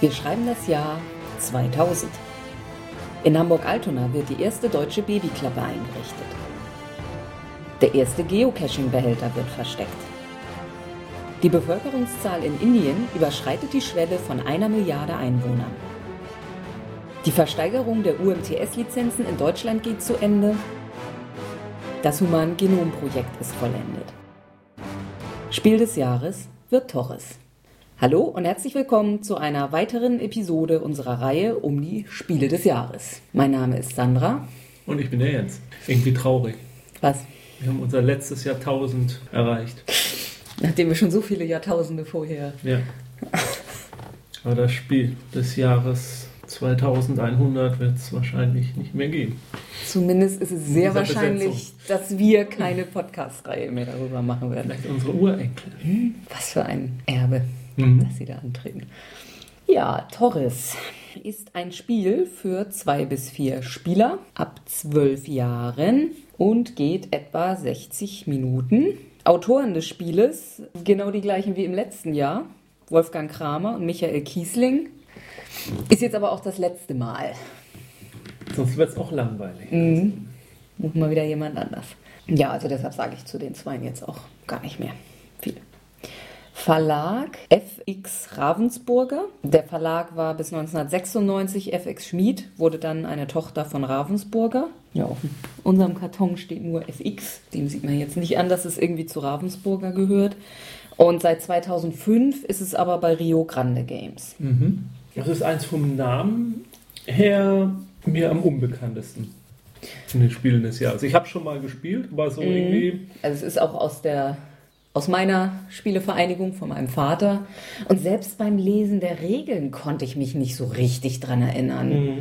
Wir schreiben das Jahr 2000. In Hamburg-Altona wird die erste deutsche Babyklappe eingerichtet. Der erste Geocaching-Behälter wird versteckt. Die Bevölkerungszahl in Indien überschreitet die Schwelle von einer Milliarde Einwohnern. Die Versteigerung der UMTS-Lizenzen in Deutschland geht zu Ende. Das Human-Genom-Projekt ist vollendet. Spiel des Jahres wird Torres. Hallo und herzlich willkommen zu einer weiteren Episode unserer Reihe um die Spiele des Jahres. Mein Name ist Sandra. Und ich bin der Jens. Irgendwie traurig. Was? Wir haben unser letztes Jahrtausend erreicht. Nachdem wir schon so viele Jahrtausende vorher. Ja. Aber das Spiel des Jahres 2100 wird es wahrscheinlich nicht mehr geben. Zumindest ist es sehr wahrscheinlich, dass wir keine Podcast-Reihe mehr darüber machen werden. Vielleicht unsere Urenkel. Was für ein Erbe, Mhm. das sie da antreten. Ja, Torres ist ein Spiel für zwei bis vier Spieler ab zwölf Jahren und geht etwa 60 Minuten. Autoren des Spieles, genau die gleichen wie im letzten Jahr, Wolfgang Kramer und Michael Kiesling. Ist jetzt aber auch das letzte Mal. Sonst wird es auch langweilig. Mhm. Muss mal wieder jemand anders. Ja, also deshalb sage ich zu den Zweien jetzt auch gar nicht mehr. Verlag FX Ravensburger. Der Verlag war bis 1996 FX Schmid, wurde dann eine Tochter von Ravensburger. Ja, auf unserem Karton steht nur FX. Dem sieht man jetzt nicht an, dass es irgendwie zu Ravensburger gehört. Und seit 2005 ist es aber bei Rio Grande Games. Mhm. Das ist eins vom Namen her mir am unbekanntesten in den Spielen des Jahres. Ich habe schon mal gespielt, aber so irgendwie. Also es ist auch aus der aus meiner Spielevereinigung von meinem Vater. Und selbst beim Lesen der Regeln konnte ich mich nicht so richtig dran erinnern. Mhm.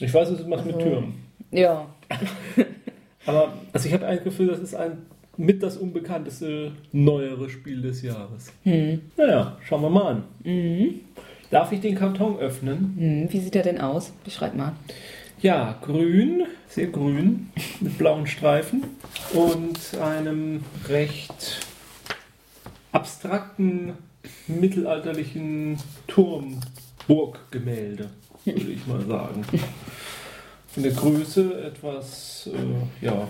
Ich weiß, es macht mit Also- Türmen. Ja, Aber also ich habe ein Gefühl, das ist ein mit das unbekannteste neuere Spiel des Jahres. hm. Naja, schauen wir mal an. Darf ich den Karton öffnen? Hm, wie sieht er denn aus? Beschreib mal. Ja, grün, sehr grün, mit blauen Streifen und einem recht abstrakten mittelalterlichen Turmburggemälde, würde ich mal sagen. In der Größe etwas äh, ja,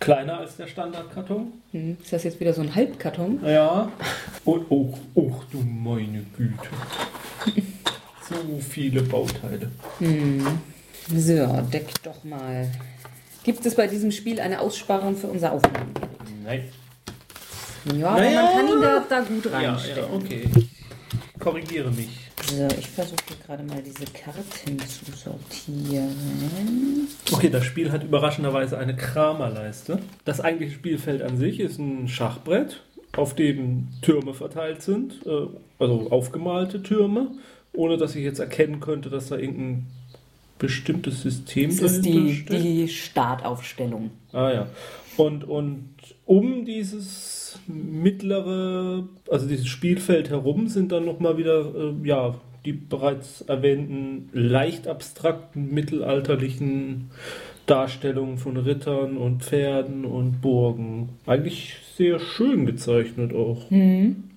kleiner als der Standardkarton. Hm. Ist das jetzt wieder so ein Halbkarton? Ja. Und oh, oh du meine Güte. So viele Bauteile. Hm. So, deck doch mal. Gibt es bei diesem Spiel eine Aussparung für unser Aufnehmen? Nein. Ja, aber Naja. man kann ihn da, da gut Ja, reinstecken. ja, okay. Ich korrigiere mich. So, ich versuche gerade mal diese Karten zu sortieren. Okay, das Spiel hat überraschenderweise eine Kramerleiste. Das eigentliche Spielfeld an sich ist ein Schachbrett, auf dem Türme verteilt sind, äh, also aufgemalte Türme, ohne dass ich jetzt erkennen könnte, dass da irgendein bestimmtes System Das ist dahinter die, steckt. die Startaufstellung. Ah ja. Und, und um dieses mittlere, also dieses Spielfeld herum sind dann nochmal wieder, äh, ja, die bereits erwähnten leicht abstrakten mittelalterlichen Darstellungen von Rittern und Pferden und Burgen. Eigentlich sehr schön gezeichnet auch.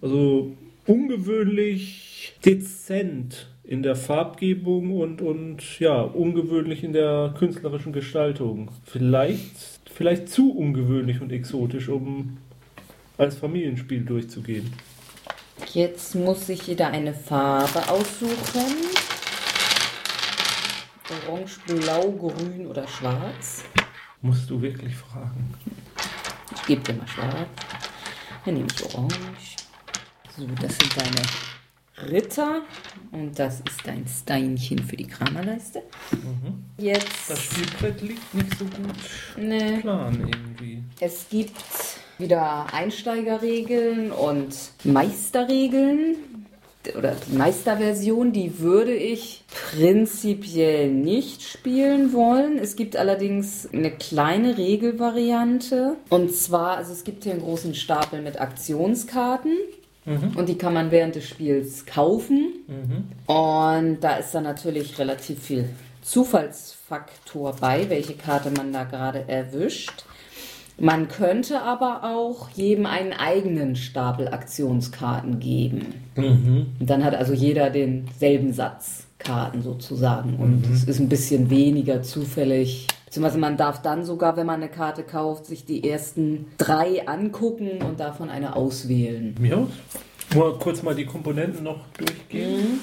Also ungewöhnlich dezent in der Farbgebung und, und ja, ungewöhnlich in der künstlerischen Gestaltung. Vielleicht, vielleicht zu ungewöhnlich und exotisch, um als Familienspiel durchzugehen. Jetzt muss sich jeder eine Farbe aussuchen. Orange, Blau, Grün oder Schwarz. Musst du wirklich fragen. Ich gebe dir mal Schwarz. Dann nehme ich Orange. So, das sind deine Ritter. Und das ist dein Steinchen für die Kramerleiste. Jetzt. Das Spielbrett liegt nicht so gut Ne. plan irgendwie. Es gibt wieder Einsteigerregeln und Meisterregeln. Oder die Meisterversion, die würde ich prinzipiell nicht spielen wollen. Es gibt allerdings eine kleine Regelvariante. Und zwar, also es gibt hier einen großen Stapel mit Aktionskarten. Und die kann man während des Spiels kaufen. Und da ist dann natürlich relativ viel Zufallsfaktor bei, welche Karte man da gerade erwischt. Man könnte aber auch jedem einen eigenen Stapel Aktionskarten geben. Mhm. Und dann hat also jeder denselben Satz Karten sozusagen. Und es ist ein bisschen weniger zufällig. Beziehungsweise man darf dann sogar, wenn man eine Karte kauft, sich die ersten drei angucken und davon eine auswählen. Ja. Nur kurz mal die Komponenten noch durchgehen.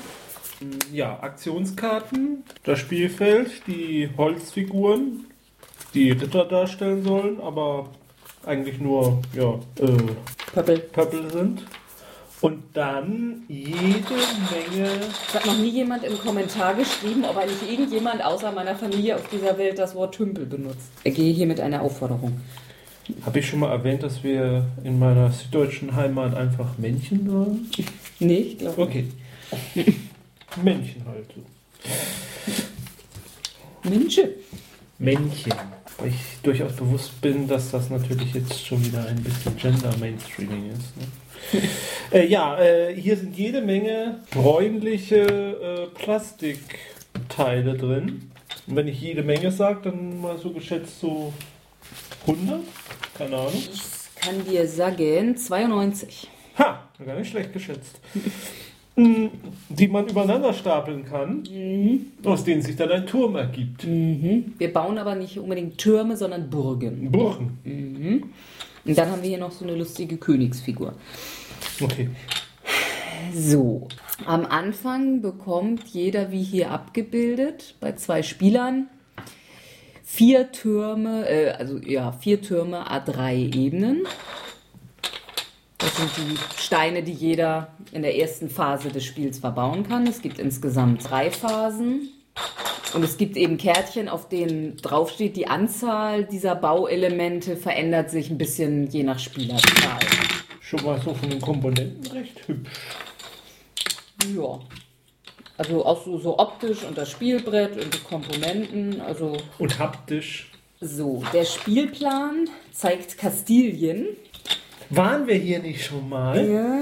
Ja, Aktionskarten, das Spielfeld, die Holzfiguren, die Ritter darstellen sollen, aber eigentlich nur ja, äh, Pöppel. Pöppel sind. Und dann jede Menge. Es hat noch nie jemand im Kommentar geschrieben, ob eigentlich irgendjemand außer meiner Familie auf dieser Welt das Wort Tümpel benutzt. Ich gehe hier mit einer Aufforderung. Habe ich schon mal erwähnt, dass wir in meiner süddeutschen Heimat einfach Männchen sagen? Nee, ich glaube. Okay. Männchen halt so. Münche. Männchen. Weil ich durchaus bewusst bin, dass das natürlich jetzt schon wieder ein bisschen Gender-Mainstreaming ist. Ne? äh, ja, äh, hier sind jede Menge bräunliche äh, Plastikteile drin. Und wenn ich jede Menge sage, dann mal so geschätzt so 100? Keine Ahnung. Ich kann dir sagen, 92. Ha, gar nicht schlecht geschätzt. Die man übereinander stapeln kann, aus denen sich dann ein Turm ergibt. Mhm. Wir bauen aber nicht unbedingt Türme, sondern Burgen. Burgen. Und dann haben wir hier noch so eine lustige Königsfigur. Okay. So, am Anfang bekommt jeder, wie hier abgebildet, bei zwei Spielern, vier Türme, äh, also ja, vier Türme A3 Ebenen. Das sind die Steine, die jeder in der ersten Phase des Spiels verbauen kann. Es gibt insgesamt drei Phasen. Und es gibt eben Kärtchen, auf denen draufsteht, die Anzahl dieser Bauelemente verändert sich ein bisschen je nach Spielerzahl. Schon mal so von den Komponenten recht hübsch. Ja. Also auch so, so optisch und das Spielbrett und die Komponenten. Also Und haptisch. so, der Spielplan zeigt Kastilien. Waren wir hier nicht schon mal? Ja.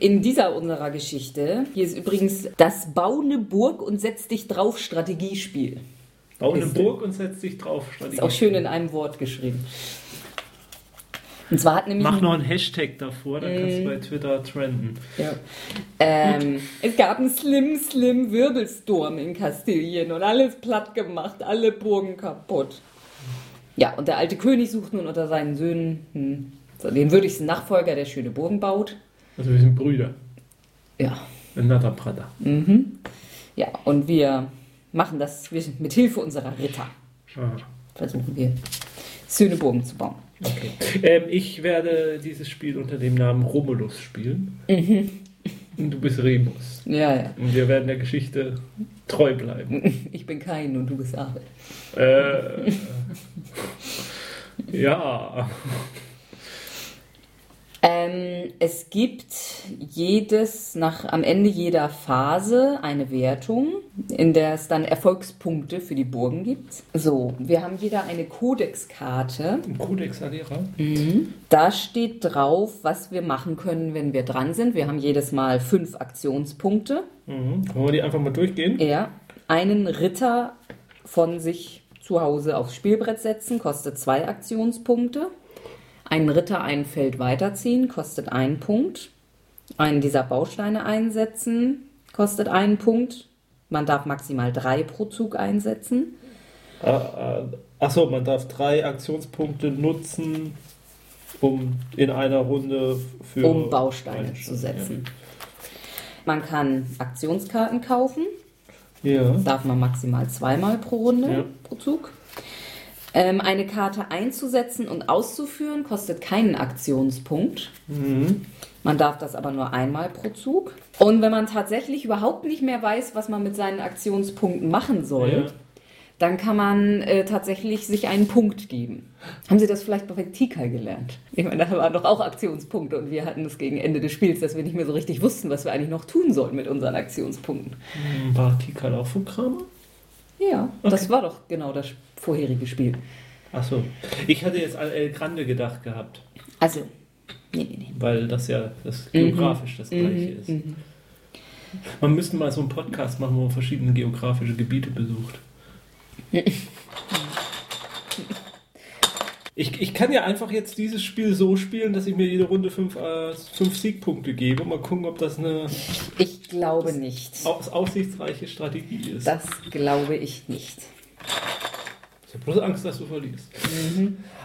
In dieser unserer Geschichte, hier ist übrigens das Bau eine Burg und setz dich drauf Strategiespiel. Bau eine Burg und setz dich drauf. Ist auch schön in einem Wort geschrieben. Und zwar hat nämlich Mach noch einen Hashtag davor, dann kannst du bei Twitter trenden. Ja. Ähm, es gab einen Slim Slim Wirbelsturm in Kastilien und alles platt gemacht, alle Burgen kaputt. Ja, und der alte König sucht nun unter seinen Söhnen hm, so den würdigsten Nachfolger, der schöne Burgen baut. Also wir sind Brüder. Ja, Another brother. ja, und wir machen das wir- mit Hilfe unserer Ritter. Ah, Versuchen wir, schöne Burgen zu bauen. okay. Ähm, ich werde dieses Spiel unter dem Namen Romulus spielen. Und du bist Remus. Ja, ja. Und wir werden der Geschichte treu bleiben. Ich bin kein und du bist Abel. Äh, ja. Ähm, es gibt jedes, nach, am Ende jeder Phase eine Wertung, in der es dann Erfolgspunkte für die Burgen gibt. So, wir haben jeder eine Kodexkarte. Ein Codex Adira. Da steht drauf, was wir machen können, wenn wir dran sind. Wir haben jedes Mal fünf Aktionspunkte. Mhm. Wollen wir die einfach mal durchgehen? Er einen Ritter von sich zu Hause aufs Spielbrett setzen, kostet zwei Aktionspunkte. Einen Ritter ein Feld weiterziehen, kostet einen Punkt. Einen dieser Bausteine einsetzen, kostet einen Punkt. Man darf maximal drei pro Zug einsetzen. Äh, äh, Achso, man darf drei Aktionspunkte nutzen, um in einer Runde für. um Bausteine zu setzen. Man kann Aktionskarten kaufen, Ja. darf man maximal zweimal pro Runde, Ja. pro Zug. Ähm, eine Karte einzusetzen und auszuführen kostet keinen Aktionspunkt. Mhm. Man darf das aber nur einmal pro Zug. Und wenn man tatsächlich überhaupt nicht mehr weiß, was man mit seinen Aktionspunkten machen soll, Ja. dann kann man äh, tatsächlich sich einen Punkt geben. Haben Sie das vielleicht bei Tikal gelernt? Ich meine, da waren doch auch Aktionspunkte und wir hatten es gegen Ende des Spiels, dass wir nicht mehr so richtig wussten, was wir eigentlich noch tun sollten mit unseren Aktionspunkten. War Tikal auch von Kramer? Ja, das war doch genau das vorherige Spiel. Achso. Ich hatte jetzt an El Grande gedacht gehabt, Also, nee, nee, nee. weil das ja das geografisch das gleiche ist. Mhm. Man müsste mal so einen Podcast machen, wo man verschiedene geografische Gebiete besucht. Ich, ich kann ja einfach jetzt dieses Spiel so spielen, dass ich mir jede Runde fünf, äh, fünf Siegpunkte gebe. Mal gucken, ob das eine Ich glaube nicht. aus, aussichtsreiche Strategie ist. Das glaube ich nicht. Ich habe bloß Angst, dass du verlierst.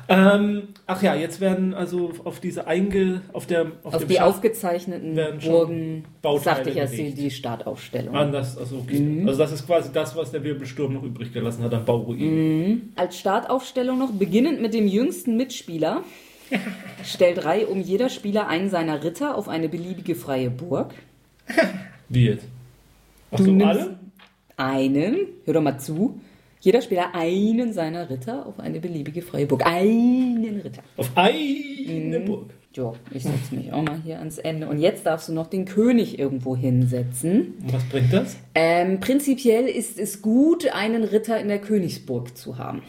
Ähm, ach ja, jetzt werden also auf diese einge... auf der... Auf dem die Schach- aufgezeichneten Burgen, Bauteile sagte ich ja, die, die Startaufstellung. Anders, also okay. Mhm. Also das ist quasi das, was der Wirbelsturm noch übrig gelassen hat an Bauruinen. Als Startaufstellung noch, beginnend mit dem jüngsten Mitspieler, stellt Reihe um jeder Spieler einen seiner Ritter auf eine beliebige freie Burg. Wie jetzt? Ach Du so, alle? Einen, hör doch mal zu, jeder Spieler einen seiner Ritter auf eine beliebige freie Burg. Einen Ritter. Auf eine Mhm. Burg. Ja, ich setze mich auch mal hier ans Ende. Und jetzt darfst du noch den König irgendwo hinsetzen. Und was bringt das? Ähm, prinzipiell ist es gut, einen Ritter in der Königsburg zu haben.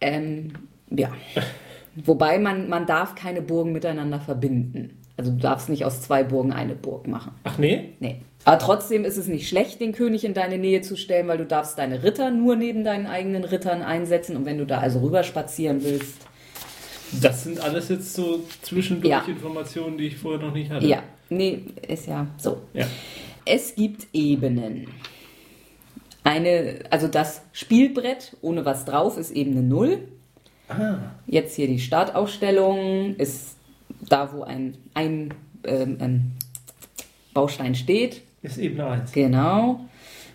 Ähm, ja. Wobei man, man darf keine Burgen miteinander verbinden. Also du darfst nicht aus zwei Burgen eine Burg machen. Ach nee? Nee. Aber trotzdem ist es nicht schlecht, den König in deine Nähe zu stellen, weil du darfst deine Ritter nur neben deinen eigenen Rittern einsetzen. Und wenn du da also rüber spazieren willst, Das sind alles jetzt so zwischendurch Ja. Informationen, die ich vorher noch nicht hatte. ja. Nee, ist ja so. Ja. Es gibt Ebenen. Eine, also das Spielbrett ohne was drauf ist Ebene 0. Ah. Jetzt hier die Startausstellung ist da, wo ein, ein ähm, ähm, Baustein steht. Ist Ebene 1. Genau.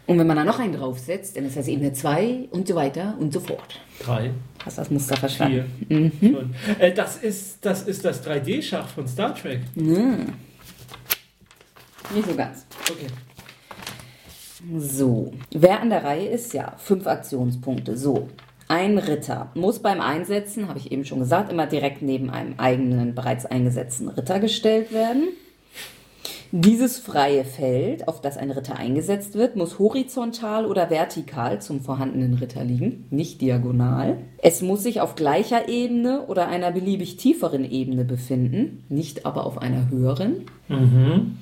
Und wenn man da noch einen draufsetzt, dann ist das Ebene 2 und so weiter und so fort. 3, Hast das Muster 4, verstanden? 5. Äh, das, ist, das ist das 3D-Schach von Star Trek. Hm. Nicht so ganz. Okay. So, wer an der Reihe ist, ja, fünf Aktionspunkte. So, ein Ritter muss beim Einsetzen, habe ich eben schon gesagt, immer direkt neben einem eigenen, bereits eingesetzten Ritter gestellt werden. Dieses freie Feld, auf das ein Ritter eingesetzt wird, muss horizontal oder vertikal zum vorhandenen Ritter liegen, nicht diagonal. Es muss sich auf gleicher Ebene oder einer beliebig tieferen Ebene befinden, nicht aber auf einer höheren. Mhm.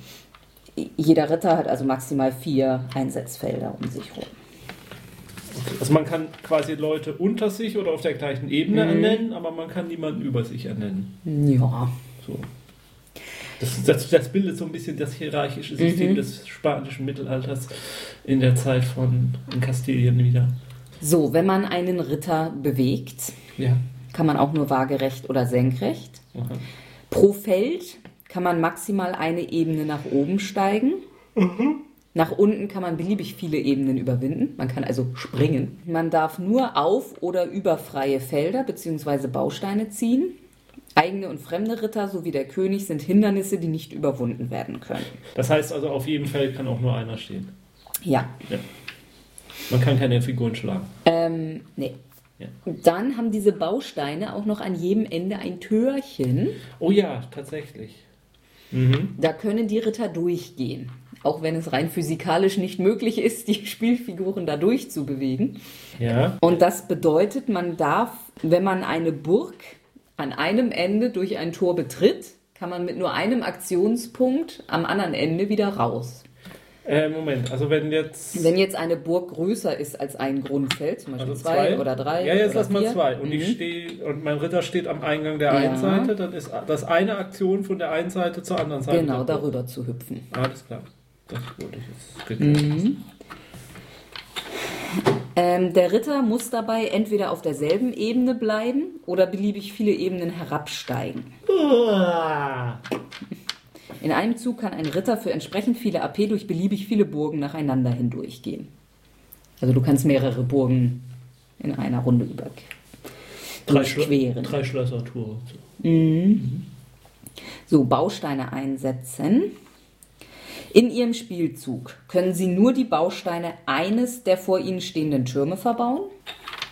Jeder Ritter hat also maximal vier Einsatzfelder um sich herum. Also man kann quasi Leute unter sich oder auf der gleichen Ebene ernennen, aber man kann niemanden über sich ernennen. Ja. So. Das, das, das bildet so ein bisschen das hierarchische System des spanischen Mittelalters in der Zeit von in Kastilien wieder. So, wenn man einen Ritter bewegt, Ja. kann man auch nur waagerecht oder senkrecht. Aha. Pro Feld kann man maximal eine Ebene nach oben steigen. Nach unten kann man beliebig viele Ebenen überwinden. Man kann also springen. Man darf nur auf oder über freie Felder bzw. Bausteine ziehen. Eigene und fremde Ritter sowie der König sind Hindernisse, die nicht überwunden werden können. Das heißt also, auf jedem Feld kann auch nur einer stehen. Ja, Man kann keine Figuren schlagen. ähm, nee. Ja. Dann haben diese Bausteine auch noch an jedem Ende ein Türchen. Oh ja, tatsächlich. Mhm. Da können die Ritter durchgehen. Auch wenn es rein physikalisch nicht möglich ist, die Spielfiguren da durchzubewegen. Ja. Und das bedeutet, man darf, wenn man eine Burg an einem Ende durch ein Tor betritt, kann man mit nur einem Aktionspunkt am anderen Ende wieder raus. Äh, Moment, also wenn jetzt. Wenn jetzt eine Burg größer ist als ein Grundfeld, zum Beispiel also zwei, oder drei. Ja, jetzt lass mal zwei. Und Mhm. ich stehe und mein Ritter steht am Eingang der Ja. einen Seite, dann ist das eine Aktion von der einen Seite zur anderen Seite. Genau, darüber zu hüpfen. Alles klar. Das ich jetzt geklärt. Mhm. Ähm, der Ritter muss dabei entweder auf derselben Ebene bleiben oder beliebig viele Ebenen herabsteigen. In einem Zug kann ein Ritter für entsprechend viele AP durch beliebig viele Burgen nacheinander hindurchgehen. Also du kannst mehrere Burgen in einer Runde über Drei, drei Schlössertore. So, Bausteine einsetzen. In ihrem Spielzug können sie nur die Bausteine eines der vor ihnen stehenden Türme verbauen.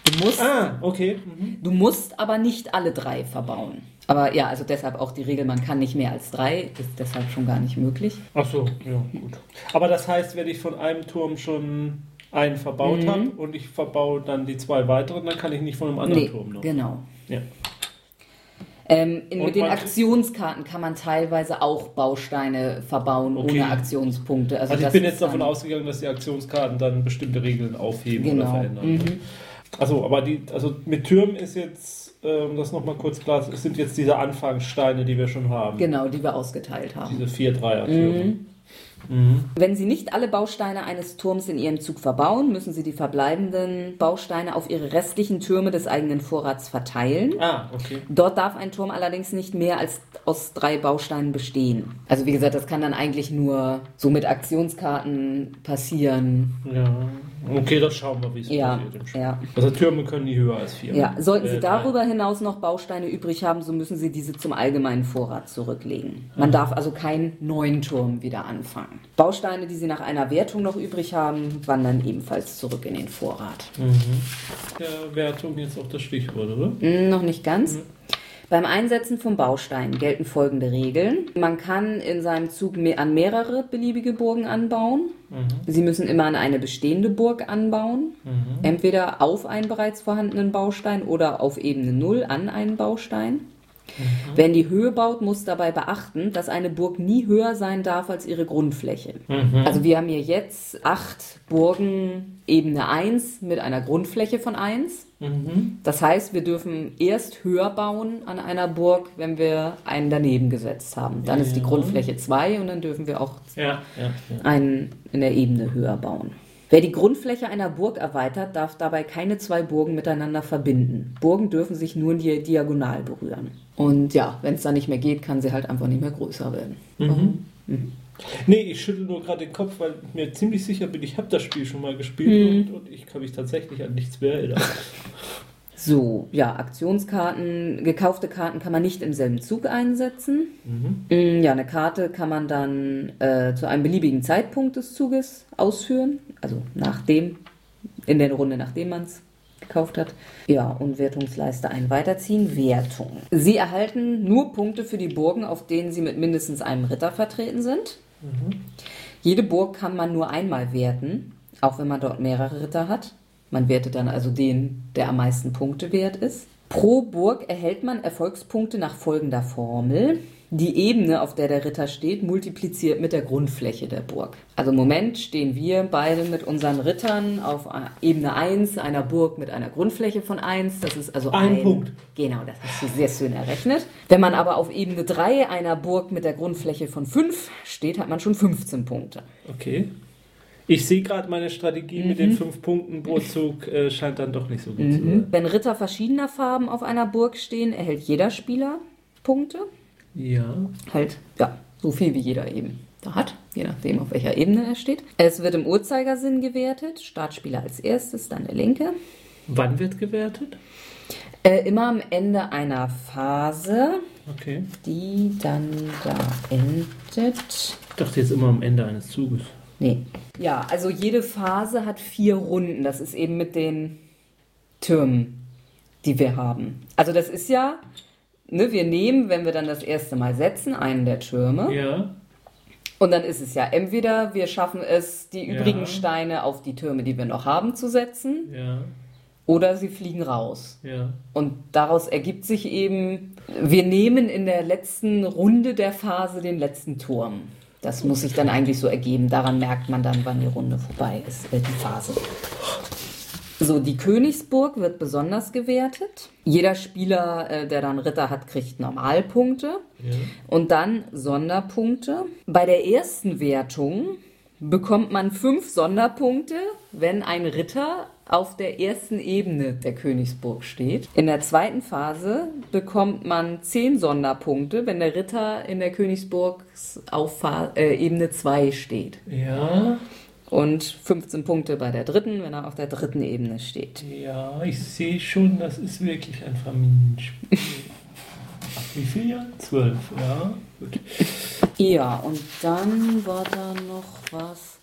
Du musst, Ah, okay. Mhm. du musst aber nicht alle drei verbauen. Aber ja, also deshalb auch die Regel, man kann nicht mehr als drei, ist deshalb schon gar nicht möglich. Ach so, ja, gut. Aber das heißt, wenn ich von einem Turm schon einen verbaut Mhm. habe und ich verbaue dann die zwei weiteren, dann kann ich nicht von einem anderen Nee, Turm noch. genau. Ja. Ähm, in, mit den Aktionskarten kann man teilweise auch Bausteine verbauen Okay. ohne Aktionspunkte. Also ich das bin jetzt davon ausgegangen, dass die Aktionskarten dann bestimmte Regeln aufheben oder Genau. verändern. Mhm. Also, aber die, also mit Türmen ist jetzt, ähm, das nochmal kurz klar, es sind jetzt diese Anfangssteine, die wir schon haben. Genau, die wir ausgeteilt haben. Diese vier Dreier-Türme. Mhm. Wenn Sie nicht alle Bausteine eines Turms in Ihrem Zug verbauen, müssen Sie die verbleibenden Bausteine auf Ihre restlichen Türme des eigenen Vorrats verteilen. Ah, okay. Dort darf ein Turm allerdings nicht mehr als aus drei Bausteinen bestehen. Also wie gesagt, das kann dann eigentlich nur so mit Aktionskarten passieren. Ja. Okay, das schauen wir, wie es Ja, passiert im Spiel. ja. Also Türme können nie höher als vier. Ja, sollten Sie Äh, darüber hinaus noch Bausteine übrig haben, so müssen Sie diese zum allgemeinen Vorrat zurücklegen. Man darf also keinen neuen Turm wieder anfangen. Bausteine, die Sie nach einer Wertung noch übrig haben, wandern ebenfalls zurück in den Vorrat. Der Wertung jetzt auch das Stichwort, oder? Hm, Noch nicht ganz. Beim Einsetzen von Bausteinen gelten folgende Regeln. Man kann in seinem Zug an mehrere beliebige Burgen anbauen. Sie müssen immer an eine bestehende Burg anbauen. Entweder auf einen bereits vorhandenen Baustein oder auf Ebene 0 an einen Baustein. Wer in die Höhe baut, muss dabei beachten, dass eine Burg nie höher sein darf als ihre Grundfläche. Also wir haben hier jetzt acht Burgen Ebene 1 mit einer Grundfläche von 1. Das heißt, wir dürfen erst höher bauen an einer Burg, wenn wir einen daneben gesetzt haben. Dann ist die Ja. Grundfläche 2 und dann dürfen wir auch Ja, ja. ja. einen in der Ebene höher bauen. Wer die Grundfläche einer Burg erweitert, darf dabei keine zwei Burgen miteinander verbinden. Burgen dürfen sich nur in die diagonal berühren. Und ja, wenn es dann nicht mehr geht, kann sie halt einfach nicht mehr größer werden. Nee, ich schüttel nur gerade den Kopf, weil ich mir ziemlich sicher bin, ich habe das Spiel schon mal gespielt und, und ich kann mich tatsächlich an nichts mehr erinnern. So, ja, Aktionskarten, gekaufte Karten kann man nicht im selben Zug einsetzen. Mm, Ja, eine Karte kann man dann äh, zu einem beliebigen Zeitpunkt des Zuges ausführen, also nachdem, in der Runde, nachdem man es gekauft hat. Ja, und Wertungsleiste ein weiterziehen. Wertung. Sie erhalten nur Punkte für die Burgen, auf denen sie mit mindestens einem Ritter vertreten sind. Jede Burg kann man nur einmal werten, auch wenn man dort mehrere Ritter hat. Man wertet dann also den, der am meisten Punkte wert ist. Pro Burg erhält man Erfolgspunkte nach folgender Formel. Die Ebene, auf der der Ritter steht, multipliziert mit der Grundfläche der Burg. Also im Moment stehen wir beide mit unseren Rittern auf Ebene 1 einer Burg mit einer Grundfläche von 1. Das ist also Ein ein, Punkt. Genau, das hast du sehr schön errechnet. Wenn man aber auf Ebene 3 einer Burg mit der Grundfläche von 5 steht, hat man schon 15 Punkte. Okay. Ich sehe gerade meine Strategie mit den fünf Punkten pro Zug äh, scheint dann doch nicht so gut zu sein. Wenn Ritter verschiedener Farben auf einer Burg stehen, erhält jeder Spieler Punkte. Ja. Halt, ja, so viel wie jeder eben da hat, je nachdem, auf welcher Ebene er steht. Es wird im Uhrzeigersinn gewertet. Startspieler als erstes, dann der linke. Wann wird gewertet? Äh, immer am Ende einer Phase, Okay. die dann da endet. Ich dachte jetzt immer am Ende eines Zuges. Nee. Ja, also jede Phase hat vier Runden. Das ist eben mit den Türmen, die wir haben. Also das ist ja, ne, wir nehmen, wenn wir dann das erste Mal setzen, einen der Türme. Ja. Und dann ist es ja entweder wir schaffen es, die Ja. übrigen Steine auf die Türme, die wir noch haben, zu setzen, Ja. oder sie fliegen raus. Ja. Und daraus ergibt sich eben, wir nehmen in der letzten Runde der Phase den letzten Turm. Das muss sich dann eigentlich so ergeben. Daran merkt man dann, wann die Runde vorbei ist, äh, die Phase. So, die Königsburg wird besonders gewertet. Jeder Spieler, äh, der dann Ritter hat, kriegt Normalpunkte Ja. und dann Sonderpunkte. Bei der ersten Wertung bekommt man fünf Sonderpunkte, wenn ein Ritter auf der ersten Ebene der Königsburg steht. In der zweiten Phase bekommt man zehn Sonderpunkte, wenn der Ritter in der Königsburg auf äh, Ebene 2 steht. Ja. Und 15 Punkte bei der dritten, wenn er auf der dritten Ebene steht. Ja, ich sehe schon, das ist wirklich ein Familienspiel. Ab wie viel Jahren? Zwölf, ja. Gut. Ja, und dann war da noch was.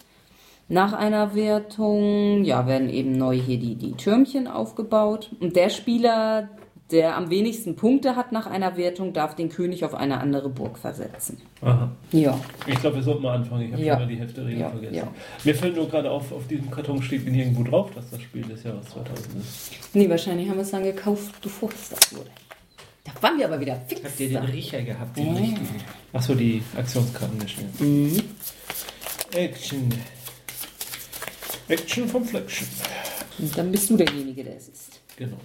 Nach einer Wertung, ja, werden eben neu hier die, die Türmchen aufgebaut. Und der Spieler, der am wenigsten Punkte hat nach einer Wertung, darf den König auf eine andere Burg versetzen. Aha. Ja. Ich glaube, wir sollten mal anfangen. Ich habe Ja. schon mal die Hälfte der Regeln Ja, vergessen. ja. Mir fällt nur gerade auf, auf diesem Karton steht nirgendwo drauf, dass das Spiel des Jahres 2000 ist. Nee, wahrscheinlich haben wir es dann gekauft, bevor es das wurde. Da waren wir aber wieder fix. Habt ihr den Riecher gehabt? Den Ja. richtigen? Achso, die Aktionskarten geschnitten. Mhm. Action. Action vom Flection. Und dann bist du derjenige, der es ist. Genau.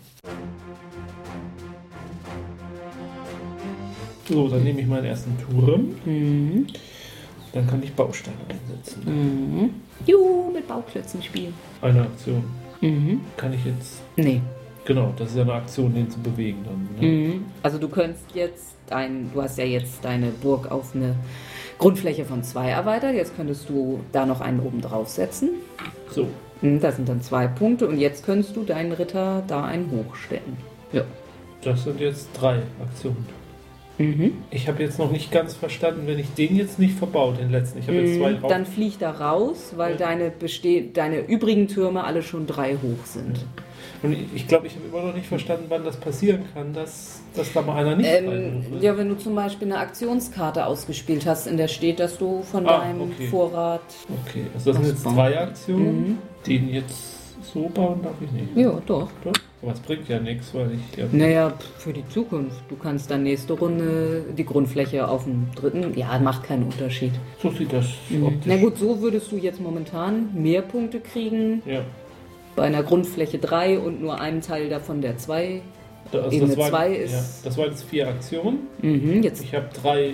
So, dann nehme ich meinen ersten Turm. Mhm. Dann kann ich Bausteine einsetzen. Mhm. Juhu, mit Bauklötzen spielen. Eine Aktion. Mhm. Kann ich jetzt. Nee. Genau, das ist ja eine Aktion, den zu bewegen dann. Ne? Mhm. Also du könntest jetzt dein, du hast ja jetzt deine Burg auf eine Grundfläche von zwei erweitert. Jetzt könntest du da noch einen oben draufsetzen. So, Mhm, Das sind dann zwei Punkte und jetzt könntest du deinen Ritter da einen hochstellen. Ja. das sind jetzt drei Aktionen. Mhm. Ich habe jetzt noch nicht ganz verstanden, wenn ich den jetzt nicht verbaut, den letzten. Ich habe jetzt zwei Mhm, drauf. Dann fliegt er raus, weil Ja. deine, deine übrigen Türme alle schon drei hoch sind. Und ich- glaube, ich habe immer noch nicht verstanden, wann das passieren kann, dass, dass da mal einer nicht Ähm, ja, wenn du zum Beispiel eine Aktionskarte ausgespielt hast, in der steht, dass du von Ah, deinem okay. Vorrat. Okay, also das sind jetzt drei Aktionen. Mhm. Den jetzt so bauen darf ich nicht. Ja, doch. Doch? Aber es bringt ja nichts, weil ich ja. Naja, für die Zukunft. Du kannst dann nächste Runde die Grundfläche auf dem dritten. Ja, macht keinen Unterschied. So sieht das Mhm. optisch. Na gut, so würdest du jetzt momentan mehr Punkte kriegen Ja. Bei einer Grundfläche 3 und nur einem Teil davon der 2. Da- Also Ebene das, zwei ja, ist- das waren jetzt vier Aktionen. Mhm, jetzt Ich habe drei,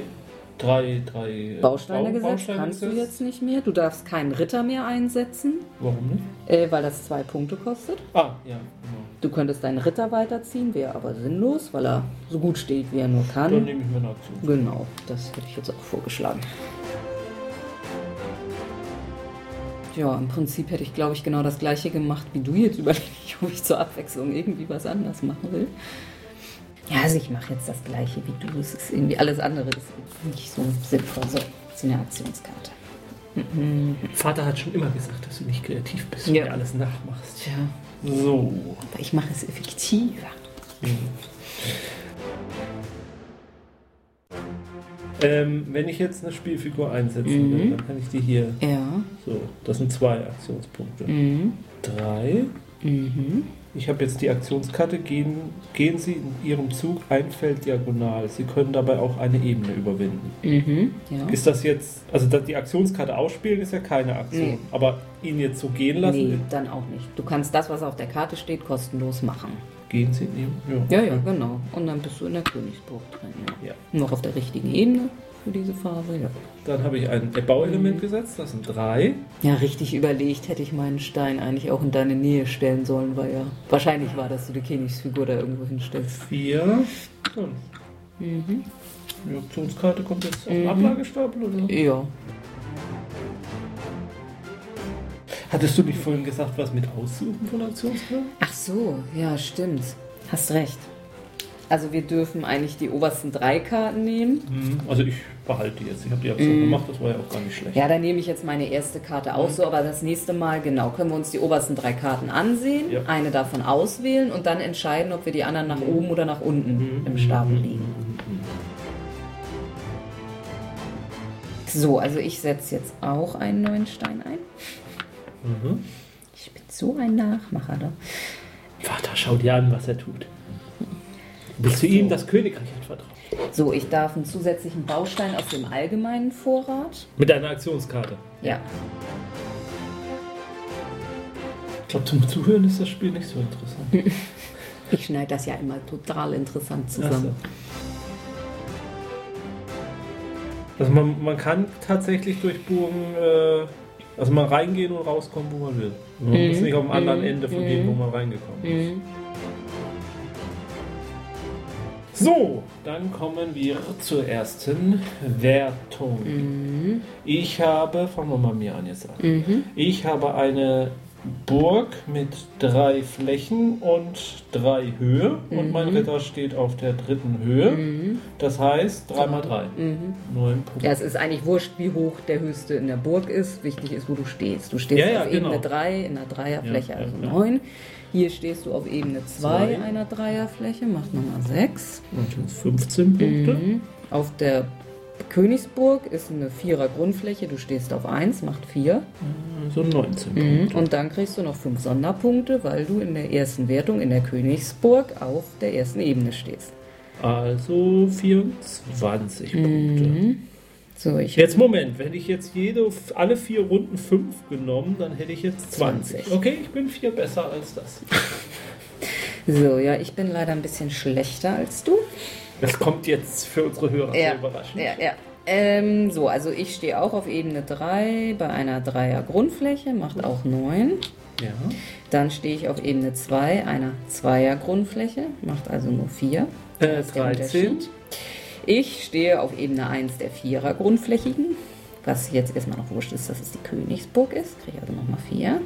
drei, drei äh, Bausteine Bau- gesetzt, Bausteine kannst du gesetzt. jetzt nicht mehr. Du darfst keinen Ritter mehr einsetzen, Warum nicht? äh, weil das zwei Punkte kostet. Ah, ja, genau. Du könntest deinen Ritter weiterziehen, wäre aber sinnlos, weil er so gut steht, wie er nur Dann kann. nehme ich mir eine Aktion. Genau, das hätte ich jetzt auch vorgeschlagen. Ja, im Prinzip hätte ich, glaube ich, genau das gleiche gemacht wie du jetzt. Überlege ich, ob ich zur Abwechslung irgendwie was anders machen will. Ja, also ich mache jetzt das gleiche wie du. Es ist irgendwie alles andere ist nicht so sinnvoll. So, jetzt eine Aktionskarte. Vater hat schon immer gesagt, dass du nicht kreativ bist Ja. und alles nachmachst. Tja, So. aber ich mache es effektiver. Ähm, wenn ich jetzt eine Spielfigur einsetzen Mhm. will, dann kann ich die hier. Ja. So, das sind zwei Aktionspunkte. Mhm. Drei. Mhm. Ich habe jetzt die Aktionskarte. Gehen, gehen Sie in Ihrem Zug ein Feld diagonal. Sie können dabei auch eine Ebene überwinden. Mhm. Ja. Ist das jetzt, also die Aktionskarte ausspielen ist ja keine Aktion, Nee. aber ihn jetzt so gehen lassen, Nee, dann auch nicht. Du kannst das, was auf der Karte steht, kostenlos machen. Gehen Sie in ihm? Ja, ja, genau. Und dann bist du in der Königsburg drin. Ja. Ja. Noch auf der richtigen Ebene für diese Phase. Ja. Dann habe ich ein Bauelement gesetzt, das sind drei. ja, richtig überlegt hätte ich meinen Stein eigentlich auch in deine Nähe stellen sollen, weil ja wahrscheinlich war, dass du die Königsfigur da irgendwo hinstellst. Vier. Fünf. Mhm. Die Optionskarte kommt jetzt auf den Mhm. Ablagestapel, oder? Ja. Hattest du nicht vorhin gesagt, was mit Aussuchen von Aktionskarten? Ach so, ja, stimmt. Hast recht. Also wir dürfen eigentlich die obersten drei Karten nehmen. Also ich behalte die jetzt. Ich habe die Aktion Mhm. gemacht, das war ja auch gar nicht schlecht. Ja, dann nehme ich jetzt meine erste Karte aus, so, aber das nächste Mal, genau, können wir uns die obersten drei Karten ansehen, Ja. eine davon auswählen und dann entscheiden, ob wir die anderen nach oben oder nach unten im Stapel liegen. So, also ich setze jetzt auch einen neuen Stein ein. Mhm. Ich bin so ein Nachmacher da. Vater, schau dir an, was er tut. Willst du ihm das Königreich anvertrauen? So, ich darf einen zusätzlichen Baustein aus dem allgemeinen Vorrat. Mit einer Aktionskarte. Ja. Ich glaube, zum Zuhören ist das Spiel nicht so interessant. Ich schneide das ja immer total interessant so. zusammen. Also man, man kann tatsächlich durch Burgen, äh, also mal reingehen und rauskommen, wo man will. Man Mhm. muss nicht auf dem anderen Mhm. Ende von Mhm. dem, wo man reingekommen ist. Mhm. So, dann kommen wir zur ersten Wertung. Mhm. Ich habe, fangen wir mal mir an jetzt an. Mhm. Ich habe eine Burg mit drei Flächen und drei Höhe und mein Ritter steht auf der dritten Höhe. Mhm. Das heißt 3 mal 3. Mhm. Neun Punkte. Ja, es ist eigentlich wurscht, wie hoch der höchste in der Burg ist. Wichtig ist, wo du stehst. Du stehst Ja, ja, auf genau. Ebene 3 in einer Dreierfläche, Ja, also ja. 9. Hier stehst du auf Ebene 2 Zwei. einer Dreierfläche, macht nochmal 6. Und jetzt 15 Punkte. Mhm. Auf der Königsburg ist eine Vierer Grundfläche, du stehst auf 1, macht 4. So 19 Mhm. Punkte. Und dann kriegst du noch 5 Sonderpunkte, weil du in der ersten Wertung in der Königsburg auf der ersten Ebene stehst. Also 24 Punkte. Mhm. So, ich Jetzt Moment, wenn ich jetzt jede, alle vier Runden fünf genommen, dann hätte ich jetzt 20. 20. Okay, ich bin vier besser als das. So, ja, ich bin leider ein bisschen schlechter als du. Das kommt jetzt für unsere Hörer Ja, sehr überraschend. ja, ja. Ähm, so, also ich stehe auch auf Ebene 3 bei einer 3er Grundfläche, macht auch 9. Ja. Dann stehe ich auf Ebene 2 einer 2er Grundfläche, macht also nur 4. Äh, Das ist der 13. Unterschied. Ich stehe auf Ebene 1 der 4er Grundflächigen, was jetzt erstmal noch wurscht ist, dass es die Königsburg ist. Kriege ich also nochmal 4.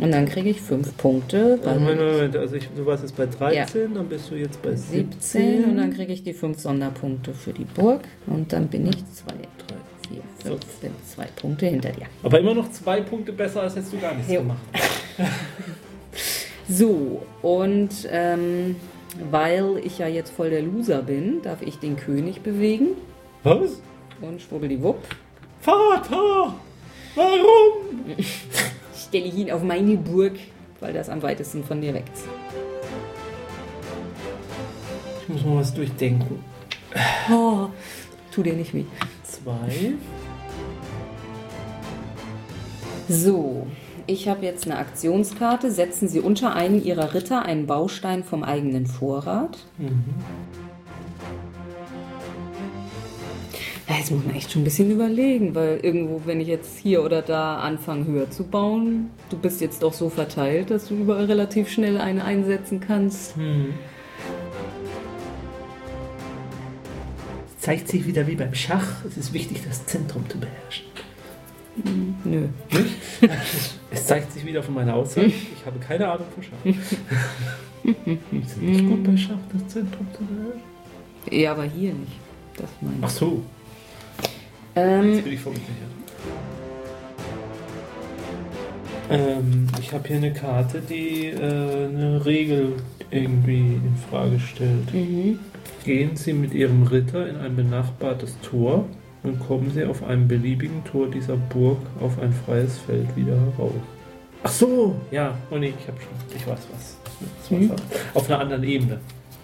Und dann kriege ich 5 Punkte Moment, Moment, Moment. Also ich, du warst jetzt bei 13, dann bist du jetzt bei 17. 17 und dann kriege ich die 5 Sonderpunkte für die Burg und dann bin ich 2, 3, 4, 5, bin 2 Punkte hinter dir. Aber immer noch zwei Punkte besser, als hättest du gar nichts Jo. gemacht. So, und ähm, weil ich ja jetzt voll der Loser bin, darf ich den König bewegen Was? und schwubbeliwupp Vater! Warum? stelle ich ihn auf meine Burg, weil das am weitesten von dir weg ist. Ich muss mal was durchdenken. Oh, tu dir nicht weh. Zwei. So, ich habe jetzt eine Aktionskarte. Setzen Sie unter einen Ihrer Ritter einen Baustein vom eigenen Vorrat. Ja, jetzt muss man echt schon ein bisschen überlegen, weil irgendwo, wenn ich jetzt hier oder da anfange, höher zu bauen, du bist jetzt doch so verteilt, dass du überall relativ schnell eine einsetzen kannst. Zeigt sich wieder wie beim Schach. Es ist wichtig, das Zentrum zu beherrschen. Nö. Es zeigt sich wieder von meiner Aussage. Ich habe keine Ahnung von Schach. Ist es nicht gut bei Schach, das Zentrum zu beherrschen? Ja, aber hier nicht. Das meine Ach ich. so, Ähm, jetzt bin ich verunsichert. Ähm, ich habe hier eine Karte, die äh, eine Regel irgendwie in Frage stellt. mhm. Gehen Sie mit Ihrem Ritter in ein benachbartes Tor und kommen Sie auf einem beliebigen Tor dieser Burg auf ein freies Feld wieder heraus. Ach so, ja, oh nee, ich habe schon, ich weiß was. Mhm. Auf einer anderen Ebene.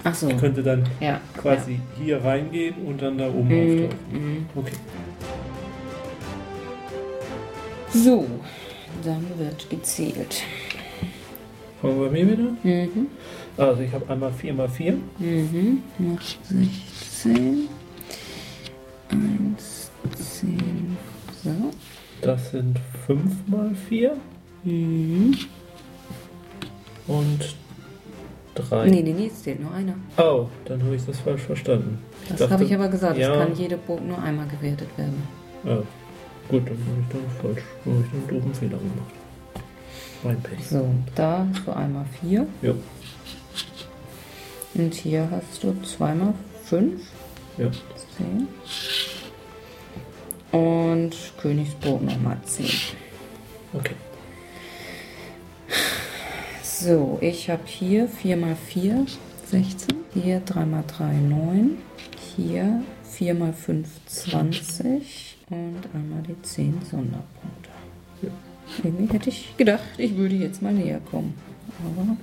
Ach so. Ich könnte dann Ja. quasi hier reingehen und dann da oben Ja. Mhm. auftauchen. Mhm. Okay. So, dann wird gezählt. Fangen wir bei mir wieder. Mhm. Also ich habe einmal 4 mal 4. Mhm. Macht 16. 1, 10. So. Das sind 5 mal 4 Mhm. und 3. Nee, nee, nee, es zählt nur einer. Oh, dann habe ich das falsch verstanden. Das dachte- habe ich aber gesagt. ja. Es kann jede Burg nur einmal gewertet werden. Ah, gut, dann habe ich dann falsch. Dann habe ich einen doofen Fehler gemacht. Mein Pech. So, da hast du einmal 4. Ja, Und hier hast du zweimal 5. ja. 10. Und Königsburg nochmal 10. Okay. So, ich habe hier 4 mal 4, 16. Hier 3 mal 3, 9. Hier 4 mal 5, 20. Und einmal die 10 Sonderpunkte. Ja. Irgendwie hätte ich gedacht, ich würde jetzt mal näher kommen. Aber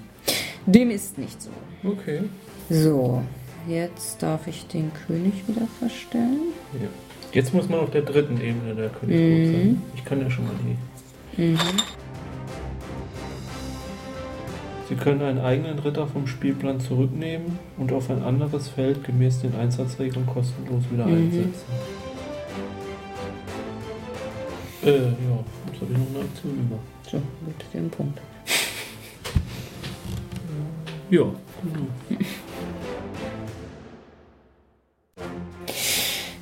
dem ist nicht so. Okay. So, jetzt darf ich den König wieder verstellen. Ja. Jetzt muss man auf der dritten Ebene der Königsburg sein. Ich kann ja schon mal die. Mhm. Sie können einen eigenen Ritter vom Spielplan zurücknehmen und auf ein anderes Feld gemäß den Einsatzregeln kostenlos wieder Mhm. einsetzen. Äh, ja, jetzt habe ich noch eine Aktion über. So, gut, den Punkt. Ja.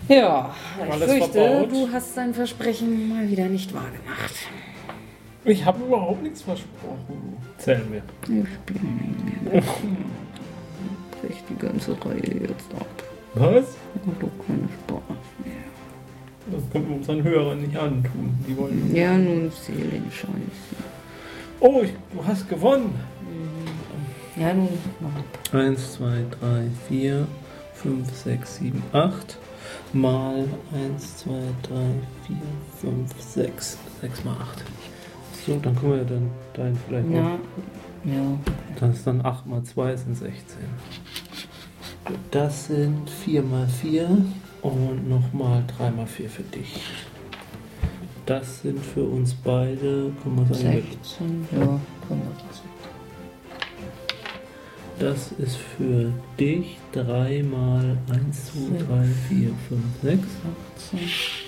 Ja, ich Alles fürchte, du hast dein Versprechen mal wieder nicht wahrgemacht. Ich habe überhaupt nichts versprochen. Zählen wir. Ich mehr. Bricht die ganze Reihe jetzt ab. Was? Und doch keinen Spaß mehr. Das können wir unseren Hörern nicht antun. Die wollen. Ja, nun Scheiß. Oh, ich, du hast gewonnen. Ja, nun mach. 1, 2, 3, 4, 5, 6, 7, 8. Mal 1, 2, 3, 4, 5, 6. 6 mal 8. So, dann können wir dann dein vielleicht noch. Ja, ja. Das ist dann 8 mal 2 sind 16. Das sind 4 mal 4 Und nochmal 3x4 für dich. Das sind für uns beide, kann man sagen, 16, ja, mal dazu. das ist für dich 3 mal 1, 2, 3, 4, 5, 6 18.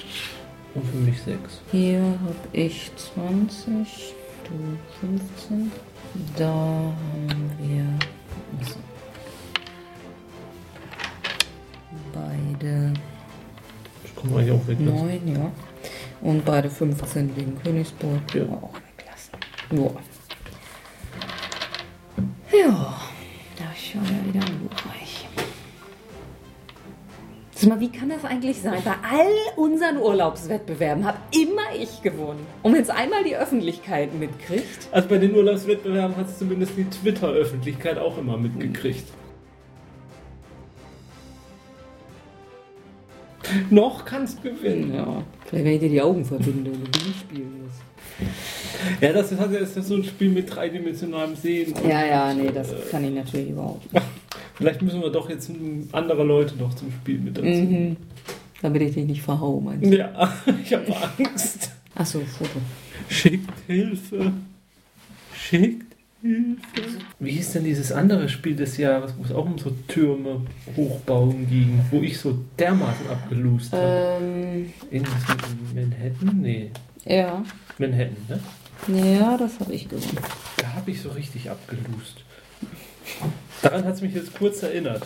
und für mich 6. Hier habe ich 20, du 15. Da haben wir also, beide Ich komme eigentlich auch weg. lassen. 9, ja. Und beide 15 wegen Königsburg. Ja. Auch weglassen. Ja. Ja, da schon ja wieder buchreich. Sag mal, wie kann das eigentlich sein? Bei all unseren Urlaubswettbewerben habe immer ich gewonnen. Und wenn es einmal die Öffentlichkeit mitkriegt, Also bei den Urlaubswettbewerben hat es zumindest die Twitter-Öffentlichkeit auch immer mitgekriegt. Noch kannst du gewinnen. ja, vielleicht wenn ich dir die Augen verbinde und du spielen musst. Ja, das ist, ist so ein Spiel mit dreidimensionalem Sehen. Ja, ja, nee, äh, das kann ich natürlich überhaupt nicht. Vielleicht müssen wir doch jetzt andere Leute noch zum Spiel mit dazu. Mhm. Damit ich dich nicht verhau, meinst du? Ja, ich habe Angst. Achso, Foto. Schickt Hilfe. Schickt Hilfe. Wie ist denn dieses andere Spiel des Jahres, wo es auch um so Türme hochbauen ging, wo ich so dermaßen abgelust habe? Ähm, mit Manhattan? Nee, ja. Manhattan, ne? Ja, das habe ich gewonnen. Da habe ich so richtig abgelust. Daran hat es mich jetzt kurz erinnert.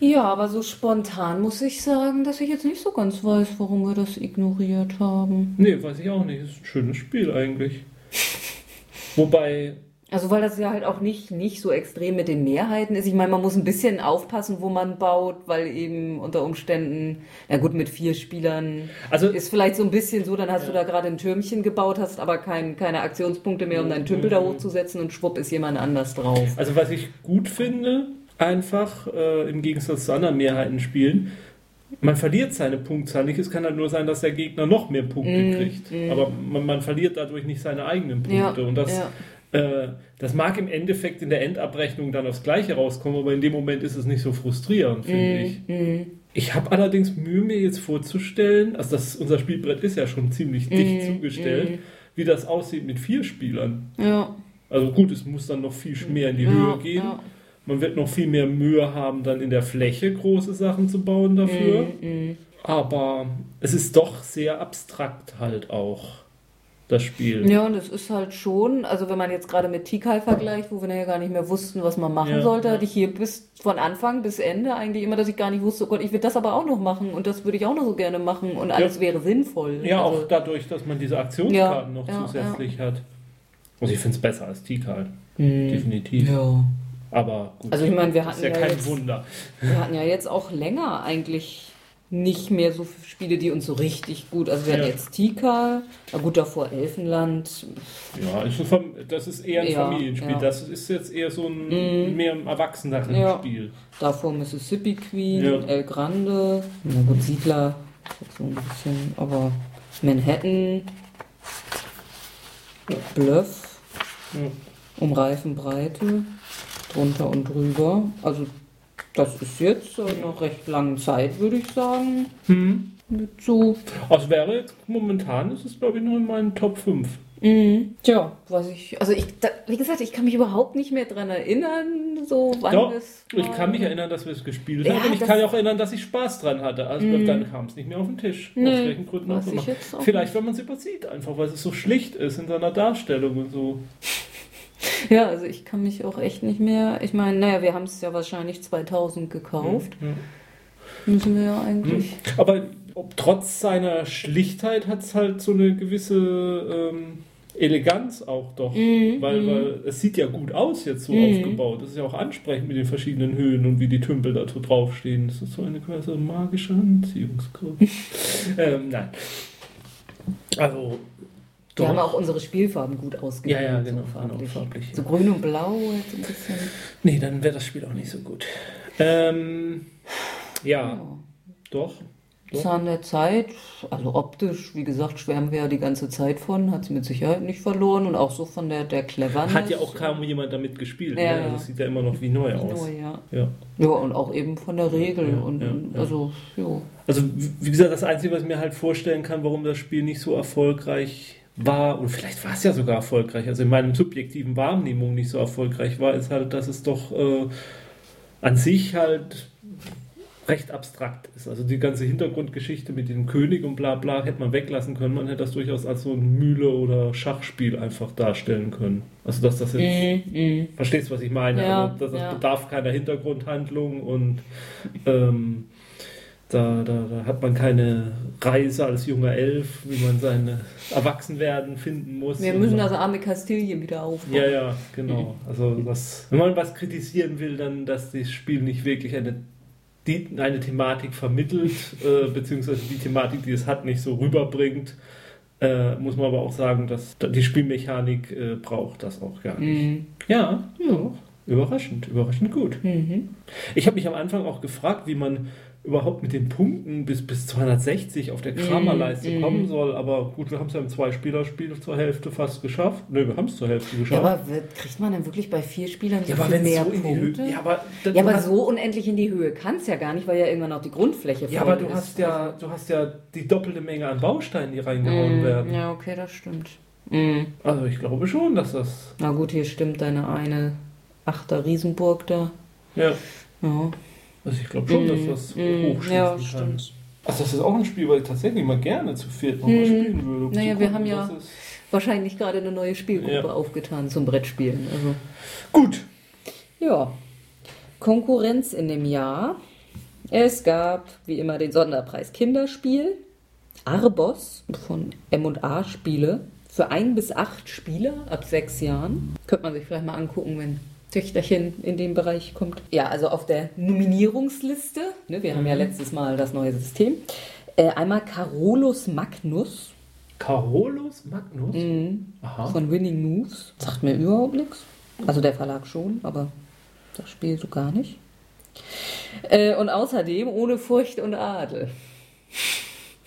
Ja, aber so spontan muss ich sagen, dass ich jetzt nicht so ganz weiß, warum wir das ignoriert haben. Nee, weiß ich auch nicht. Ist ein schönes Spiel eigentlich. Wobei, Also weil das ja halt auch nicht, nicht so extrem mit den Mehrheiten ist. Ich meine, man muss ein bisschen aufpassen, wo man baut, weil eben unter Umständen, na gut, mit vier Spielern also ist vielleicht so ein bisschen so, dann hast du da gerade ein Türmchen gebaut, hast aber kein, keine Aktionspunkte mehr, um deinen Tümpel da hochzusetzen und schwupp ist jemand anders drauf. Also was ich gut finde, einfach äh, im Gegensatz zu anderen Mehrheiten spielen, man verliert seine Punktzahl nicht. Es kann halt nur sein, dass der Gegner noch mehr Punkte Mm, kriegt. mm. Aber man, man verliert dadurch nicht seine eigenen Punkte. Und das, ja. Äh, das mag im Endeffekt in der Endabrechnung dann aufs Gleiche rauskommen, aber in dem Moment ist es nicht so frustrierend, finde ich. Mhm. Ich habe allerdings Mühe, mir jetzt vorzustellen, also das, unser Spielbrett ist ja schon ziemlich dicht Mm, zugestellt, mm. wie das aussieht mit vier Spielern. Ja. Also gut, es muss dann noch viel mehr in die ja, Höhe gehen. Ja. Man wird noch viel mehr Mühe haben, dann in der Fläche große Sachen zu bauen dafür. Mhm. Aber es ist doch sehr abstrakt halt auch, das Spiel. Ja, und es ist halt schon, also wenn man jetzt gerade mit Tikal vergleicht, wo wir ja gar nicht mehr wussten, was man machen Ja, sollte, ja. hatte ich hier bis von Anfang bis Ende eigentlich immer, dass ich gar nicht wusste, oh Gott, ich will das aber auch noch machen und das würde ich auch noch so gerne machen und alles wäre sinnvoll. Ja, also, auch dadurch, dass man diese Aktionskarten Ja, noch ja, zusätzlich hat. Also ich finde es besser als Tikal, Hm. definitiv. Ja. Aber gut, Also ich meine, wir ist hatten ja ja, kein jetzt, Wunder. wir hatten ja jetzt auch länger eigentlich nicht mehr so viele Spiele, die uns so richtig gut, also wir hatten Ja. jetzt Tikal, na gut, davor Elfenland, Ja, das ist eher ein Ja, Familienspiel. ja. Das ist jetzt eher so ein Mhm. mehr erwachseneren Ja. Spiel. davor Mississippi Queen. El Grande, na gut, Siedler, so ein bisschen, aber Manhattan, Bluff, um Reifenbreite, drunter und drüber. Also das ist jetzt äh, nach recht langen Zeit, würde ich sagen. Hm. Mit so. Also wäre jetzt momentan ist es glaube ich nur in meinen Top 5. Mhm. Tja, was ich. Also ich, da, wie gesagt, ich kann mich überhaupt nicht mehr dran erinnern, so wann Doch. Ich war. kann mich erinnern, dass wir es gespielt Ja, haben und ich kann mich auch erinnern, dass ich Spaß dran hatte. Also Mhm. dann kam es nicht mehr auf den Tisch. Nee, aus welchen Gründen auch ich immer. Vielleicht, wenn man es übersieht, einfach weil es so schlicht ist in seiner Darstellung und so. Ja, also ich kann mich auch echt nicht mehr. Ich meine, naja, wir haben es ja wahrscheinlich 2000 gekauft. Ja. Müssen wir ja eigentlich. Aber ob, trotz seiner Schlichtheit hat es halt so eine gewisse ähm, Eleganz auch doch. Mhm, Weil, mhm. weil es sieht ja gut aus jetzt so Mhm. aufgebaut. Das ist ja auch ansprechend mit den verschiedenen Höhen und wie die Tümpel da so draufstehen. Das ist so eine quasi magische Anziehungskraft. ähm, nein. Also, Wir doch. haben auch unsere Spielfarben gut ausgewählt. Ja, ja, genau, So genau, farblich. farblich, So ja. grün und blau jetzt ein bisschen. Nee, dann wäre das Spiel auch nicht so gut. Ähm, ja, Ja. doch. Zahn der Zeit, also optisch, wie gesagt, schwärmen wir ja die ganze Zeit von, hat sie mit Sicherheit nicht verloren und auch so von der, der Cleverness. Hat ja auch kaum jemand damit gespielt. Ja, ne? ja. Also es sieht ja immer noch wie neu aus. Neu, ja. Ja. ja, und auch eben von der Regel. Ja, und, ja, ja. also, ja. Also wie gesagt, das Einzige, was ich mir halt vorstellen kann, warum das Spiel nicht so erfolgreich war, oder vielleicht war es ja sogar erfolgreich, also in meinem subjektiven Wahrnehmung nicht so erfolgreich war, ist halt, dass es doch äh, an sich halt recht abstrakt ist. Also die ganze Hintergrundgeschichte mit dem König und bla bla hätte man weglassen können. Man hätte das durchaus als so ein Mühle- oder Schachspiel einfach darstellen können. Also dass das jetzt Mhm. Verstehst du, was ich meine? Ja, also, das, das ja. bedarf keiner Hintergrundhandlung und ähm, da, da, da hat man keine Reise als junger Elf, wie man seine Erwachsenwerden finden muss. Wir müssen das arme Kastilien wieder aufbauen. ja, ja, genau. Also das, wenn man was kritisieren will, dann, dass das Spiel nicht wirklich eine, die, eine Thematik vermittelt, äh, beziehungsweise die Thematik, die es hat, nicht so rüberbringt, äh, muss man aber auch sagen, dass die Spielmechanik äh, braucht das auch gar nicht. Mhm. Ja, Ja. überraschend, überraschend gut. Mhm. Ich habe mich am Anfang auch gefragt, wie man überhaupt mit den Punkten bis, bis 260 auf der Kramerleiste Mm, kommen mm. soll. Aber gut, wir haben es ja im Zwei-Spieler-Spiel zur Hälfte fast geschafft. Ne, wir haben es zur Hälfte Ja, geschafft. aber wird- kriegt man denn wirklich bei vier Spielern so Ja, aber viel mehr so in die Punkte? Höhe. Ja, aber, Ja, aber so unendlich in die Höhe kann es ja gar nicht, weil ja irgendwann auch die Grundfläche Ja, aber du ist. hast ja, du hast ja die doppelte Menge an Bausteinen, die reingehauen Mm, werden. Ja, okay, das stimmt. Mm. Also ich glaube schon, dass das. Na gut, hier stimmt deine eine Achter Riesenburg da. Ja. Ja, Also ich glaube schon, dass Mm, das mm, hochschießen ja, kann. stimmt. Also das ist auch ein Spiel, was ich tatsächlich mal gerne zu viert nochmal Mm. spielen würde. um Naja, zu wir gucken, haben ja- wahrscheinlich gerade eine neue Spielgruppe Ja. aufgetan zum Brettspielen. Also. Gut. Ja, Konkurrenz in dem Jahr. Es gab wie immer den Sonderpreis Kinderspiel, Arbos von M&A Spiele für ein bis acht Spieler ab sechs Jahren. Könnte man sich vielleicht mal angucken, wenn Töchterchen in den Bereich kommt. Ja, also auf der Nominierungsliste, ne, wir haben ja letztes Mal das neue System, äh, einmal Carolus Magnus Carolus Magnus? mhm, Aha. von Winning Moves. Sagt mir überhaupt nichts. Also der Verlag schon, aber das Spiel so gar nicht. Äh, und außerdem ohne Furcht und Adel.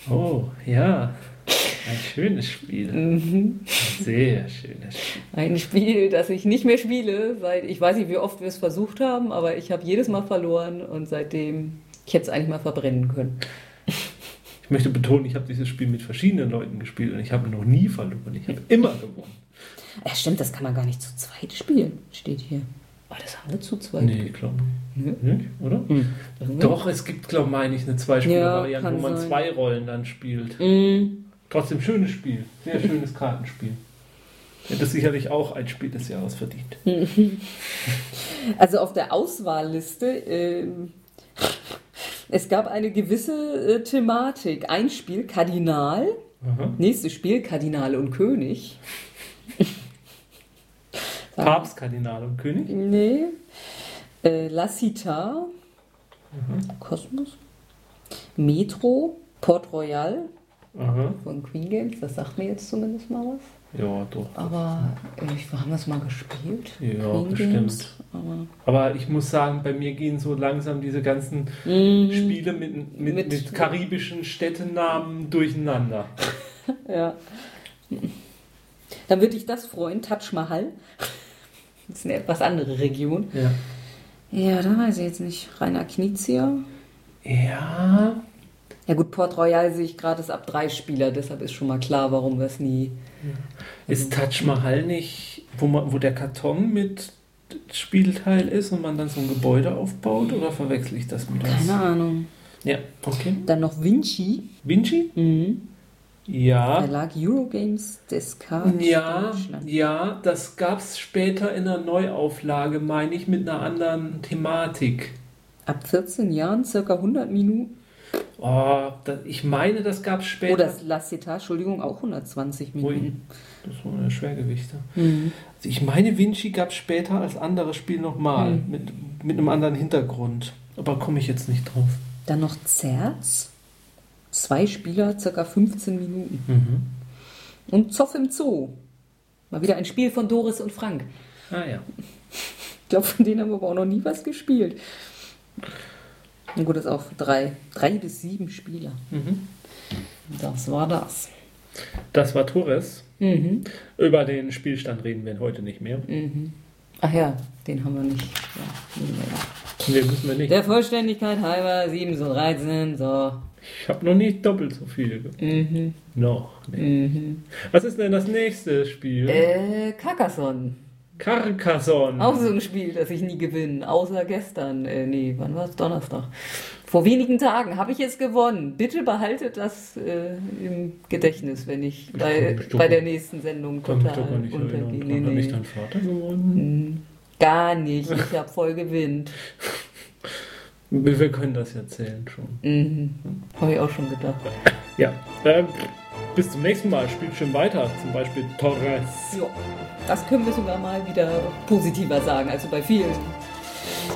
Oh, ja. Ein schönes Spiel. Mhm. Ein sehr schönes Spiel. Ein Spiel, das ich nicht mehr spiele, seit ich weiß nicht, wie oft wir es versucht haben, aber ich habe jedes Mal verloren und seitdem, ich hätte es eigentlich mal verbrennen können. Ich möchte betonen, ich habe dieses Spiel mit verschiedenen Leuten gespielt und ich habe noch nie verloren. Ich habe immer gewonnen. Ja, stimmt, das kann man gar nicht zu zweit spielen, steht hier. Aber das haben wir zu zweit. Nee, ich glaube Nö. nicht, oder? Hm. Wir- Doch, es gibt, glaube ich, meine ich, eine Zwei-Spieler-Variante, Ja, wo man sein. zwei Rollen dann spielt. Mm, Trotzdem schönes Spiel. Sehr schönes Kartenspiel. Hätte sicherlich auch ein Spiel des Jahres verdient. Also auf der Auswahlliste, ähm, es gab eine gewisse äh, Thematik. Ein Spiel, Kardinal. Aha. Nächstes Spiel, Kardinal und König. Papst, Kardinal und König. Nee. Äh, La Cita. Kosmos. Metro. Port Royal Aha. von Queen Games. Das sagt mir jetzt zumindest mal was. Ja, doch. Aber ich, haben wir es mal gespielt? Ja, bestimmt. Aber, Aber ich muss sagen, bei mir gehen so langsam diese ganzen Mm, Spiele mit, mit, Mit- mit, karibischen Städtenamen durcheinander. Ja. Dann würde ich das freuen, Taj Mahal. Das ist eine etwas andere Region. Ja. Ja, da weiß ich jetzt nicht. Rainer Knizia. Ja. Ja gut, Port Royal sehe ich gerade ist ab drei Spieler, deshalb ist schon mal klar, warum wir es nie. Ist Taj Mahal nicht, wo, man, wo der Karton mit Spielteil ist und man dann so ein Gebäude aufbaut? Oder verwechsel ich das mit was? Keine Ahnung. Ja, okay. Dann noch Vinci. Vinci? Mhm. Ja. Verlag Eurogames Descartes Ja, Deutschland. ja, das gab es später in einer Neuauflage, meine ich, mit einer anderen Thematik. Ab 14 Jahren, circa 100 Minuten. Oh, das, ich meine, das gab es später. Oh, das La Entschuldigung, auch 120 Minuten. Das waren ja Schwergewichte. Mhm. Also ich meine, Vinci gab es später als anderes Spiel nochmal, Hm. mit, mit einem anderen Hintergrund. Aber komme ich jetzt nicht drauf. Dann noch Zerz. Zwei Spieler, circa 15 Minuten. Mhm. Und Zoff im Zoo. Mal wieder ein Spiel von Doris und Frank. Ah ja. Ich glaube, von denen haben wir aber auch noch nie was gespielt. Na gut, ist auch drei, drei bis sieben Spieler. Mhm. Das war das. Das war Torres. Mhm. Über den Spielstand reden wir heute nicht mehr. Ach ja, den haben wir nicht. Ja, nehmen wir. Nee, müssen wir nicht. Der Vollständigkeit halber 7 zu 13, so. Ich habe noch nicht doppelt so viel. ge- Mhm. Noch. Nee. Was ist denn das nächste Spiel? Äh, Carcassonne. Carcassonne. Auch so ein Spiel, das ich nie gewinne. Außer gestern. Äh, nee, wann war es? Donnerstag. Vor wenigen Tagen habe ich es gewonnen. Bitte behaltet das äh, im Gedächtnis, wenn ich bei, doch bei der nächsten Sendung total untergehe. erinnern. Nee, Hat da nicht nee. dein Vater gewonnen? Gar nicht. Ich habe voll gewinnt. Wir, wir können das ja zählen schon. Mhm. Habe ich auch schon gedacht. Ja. Ähm, bis zum nächsten Mal. Spielt schön weiter. Zum Beispiel Torres. Ja, das können wir sogar mal wieder positiver sagen. Also bei vielen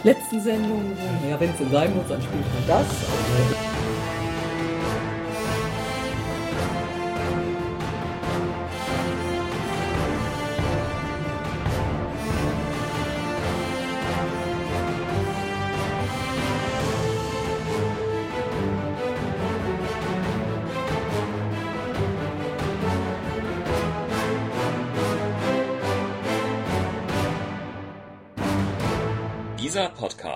letzten Sendungen. Ja, wenn es denn sein muss, dann spielt man das.